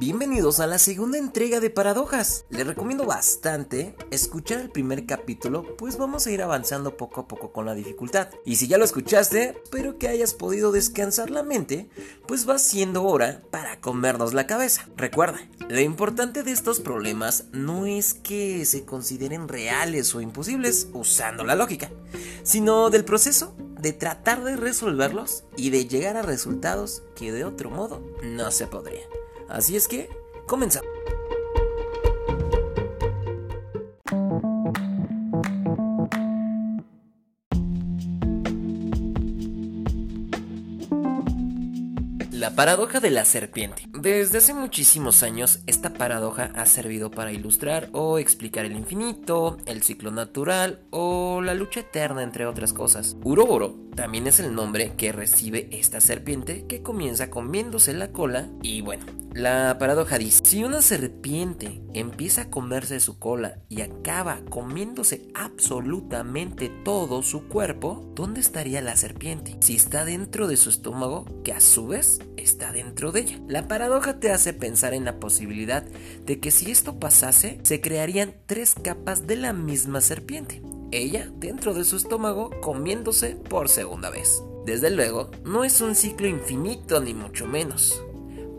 Bienvenidos a la segunda entrega de Paradojas. Les recomiendo bastante escuchar el primer capítulo, pues vamos a ir avanzando poco a poco con la dificultad. Y si ya lo escuchaste, espero que hayas podido descansar la mente, pues va siendo hora para comernos la cabeza. Recuerda, lo importante de estos problemas no es que se consideren reales o imposibles usando la lógica, sino del proceso de tratar de resolverlos y de llegar a resultados que de otro modo no se podría. Así es que, comenzamos. La paradoja de la serpiente. Desde hace muchísimos años, esta paradoja ha servido para ilustrar o explicar el infinito, el ciclo natural o la lucha eterna, entre otras cosas. Uroboro también es el nombre que recibe esta serpiente que comienza comiéndose la cola y bueno, la paradoja dice, si una serpiente empieza a comerse su cola y acaba comiéndose absolutamente todo su cuerpo, ¿dónde estaría la serpiente? Si está dentro de su estómago, que a su vez está dentro de ella. La paradoja te hace pensar en la posibilidad de que si esto pasase, se crearían tres capas de la misma serpiente. Ella dentro de su estómago comiéndose por segunda vez. Desde luego, no es un ciclo infinito ni mucho menos.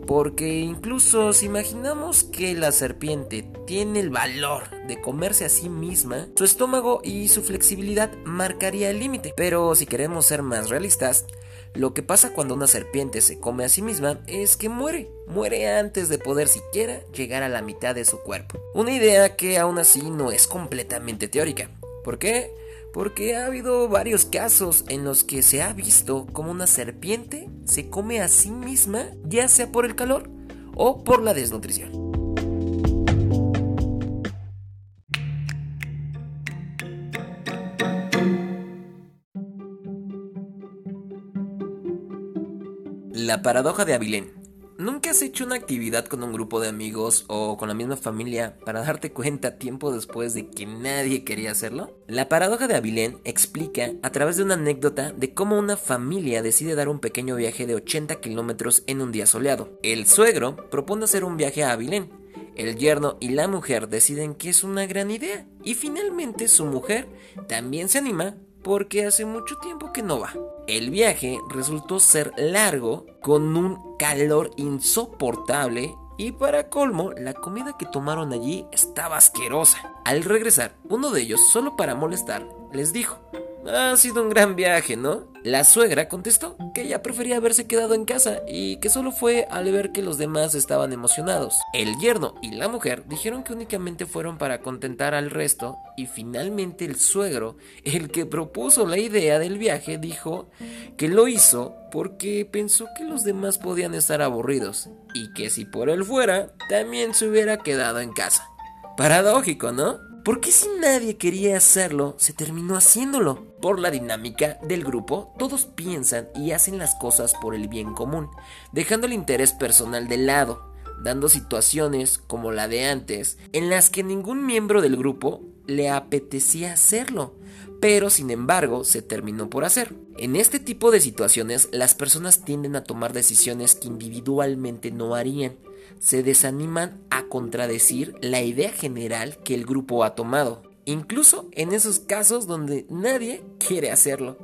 Porque incluso si imaginamos que la serpiente tiene el valor de comerse a sí misma, su estómago y su flexibilidad marcaría el límite. Pero si queremos ser más realistas, lo que pasa cuando una serpiente se come a sí misma es que muere, muere antes de poder siquiera llegar a la mitad de su cuerpo. Una idea que aún así no es completamente teórica. ¿Por qué? Porque ha habido varios casos en los que se ha visto como una serpiente se come a sí misma, ya sea por el calor o por la desnutrición. La paradoja de Avilén. ¿Nunca has hecho una actividad con un grupo de amigos o con la misma familia para darte cuenta tiempo después de que nadie quería hacerlo? La paradoja de Avilén explica a través de una anécdota de cómo una familia decide dar un pequeño viaje de 80 kilómetros en un día soleado. El suegro propone hacer un viaje a Avilén. El yerno y la mujer deciden que es una gran idea. Y finalmente su mujer también se anima porque hace mucho tiempo que no va. El viaje resultó ser largo, con un calor insoportable y para colmo, la comida que tomaron allí estaba asquerosa. Al regresar, uno de ellos, solo para molestar, les dijo, ha sido un gran viaje, ¿no? La suegra contestó que ella prefería haberse quedado en casa y que solo fue al ver que los demás estaban emocionados. El yerno y la mujer dijeron que únicamente fueron para contentar al resto y finalmente el suegro, el que propuso la idea del viaje, dijo que lo hizo porque pensó que los demás podían estar aburridos y que si por él fuera, también se hubiera quedado en casa. Paradójico, ¿no? ¿Por qué si nadie quería hacerlo, se terminó haciéndolo? Por la dinámica del grupo, todos piensan y hacen las cosas por el bien común, dejando el interés personal de lado, dando situaciones como la de antes, en las que ningún miembro del grupo le apetecía hacerlo, pero sin embargo se terminó por hacer. En este tipo de situaciones, las personas tienden a tomar decisiones que individualmente no harían, se desaniman a contradecir la idea general que el grupo ha tomado, incluso en esos casos donde nadie quiere hacerlo.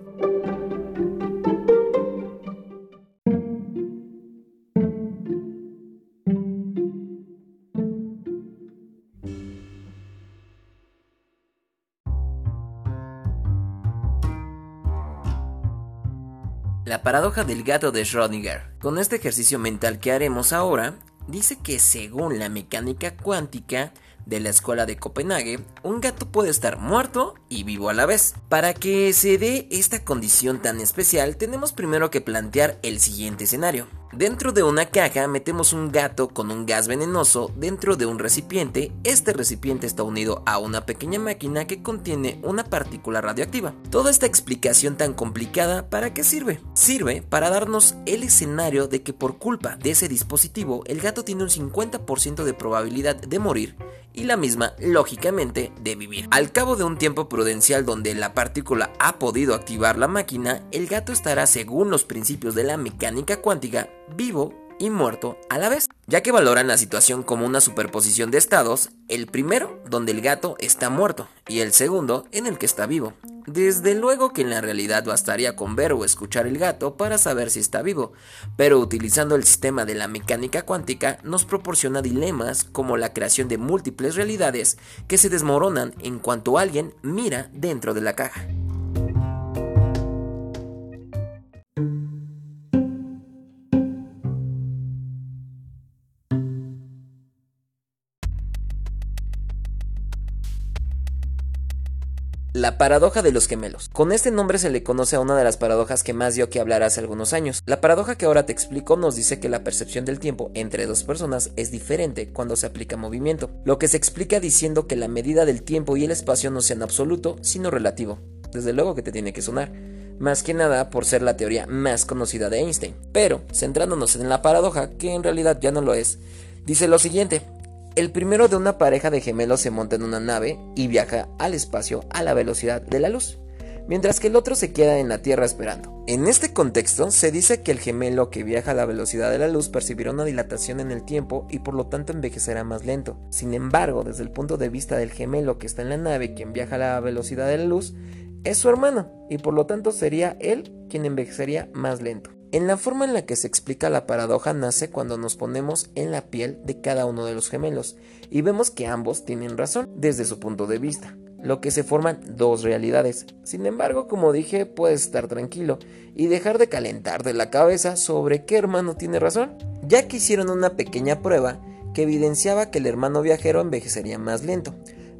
La paradoja del gato de Schrödinger. Con este ejercicio mental que haremos ahora, dice que según la mecánica cuántica de la escuela de Copenhague, un gato puede estar muerto y vivo a la vez. Para que se dé esta condición tan especial, tenemos primero que plantear el siguiente escenario. Dentro de una caja metemos un gato con un gas venenoso dentro de un recipiente. Este recipiente está unido a una pequeña máquina que contiene una partícula radioactiva. Toda esta explicación tan complicada, ¿para qué sirve? Sirve para darnos el escenario de que por culpa de ese dispositivo el gato tiene un 50% de probabilidad de morir y la misma, lógicamente, de vivir. Al cabo de un tiempo prudencial donde la partícula ha podido activar la máquina, el gato estará, según los principios de la mecánica cuántica, vivo y muerto a la vez. ya que valoran la situación como una superposición de estados, el primero donde el gato está muerto y el segundo en el que está vivo. Desde luego que en la realidad bastaría con ver o escuchar el gato para saber si está vivo, pero utilizando el sistema de la mecánica cuántica nos proporciona dilemas como la creación de múltiples realidades que se desmoronan en cuanto alguien mira dentro de la caja. La paradoja de los gemelos. Con este nombre se le conoce a una de las paradojas que más dio que hablar hace algunos años. La paradoja que ahora te explico nos dice que la percepción del tiempo entre dos personas es diferente cuando se aplica movimiento, lo que se explica diciendo que la medida del tiempo y el espacio no sean absoluto, sino relativo. Desde luego que te tiene que sonar más que nada por ser la teoría más conocida de Einstein. Pero, centrándonos en la paradoja, que en realidad ya no lo es, dice lo siguiente, el primero de una pareja de gemelos se monta en una nave y viaja al espacio a la velocidad de la luz, mientras que el otro se queda en la Tierra esperando. En este contexto, se dice que el gemelo que viaja a la velocidad de la luz percibirá una dilatación en el tiempo y por lo tanto envejecerá más lento. Sin embargo, desde el punto de vista del gemelo que está en la nave quien viaja a la velocidad de la luz, es su hermano y por lo tanto sería él quien envejecería más lento. En la forma en la que se explica la paradoja nace cuando nos ponemos en la piel de cada uno de los gemelos y vemos que ambos tienen razón desde su punto de vista, lo que se forman dos realidades. Sin embargo, como dije, puedes estar tranquilo y dejar de calentar de la cabeza sobre qué hermano tiene razón, ya que hicieron una pequeña prueba que evidenciaba que el hermano viajero envejecería más lento.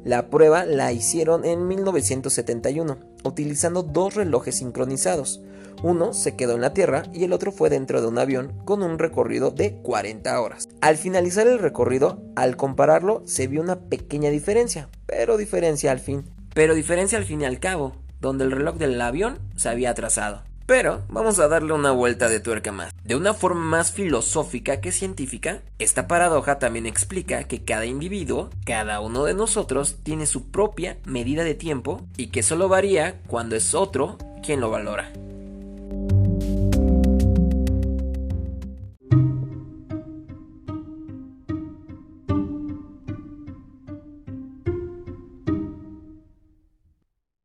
La prueba la hicieron en 1971, utilizando dos relojes sincronizados. Uno se quedó en la Tierra y el otro fue dentro de un avión con un recorrido de 40 horas. Al finalizar el recorrido, al compararlo, se vio una pequeña diferencia, pero diferencia al fin. Pero diferencia al fin y al cabo, donde el reloj del avión se había atrasado. Pero vamos a darle una vuelta de tuerca más. De una forma más filosófica que científica, esta paradoja también explica que cada individuo, cada uno de nosotros, tiene su propia medida de tiempo y que solo varía cuando es otro quien lo valora.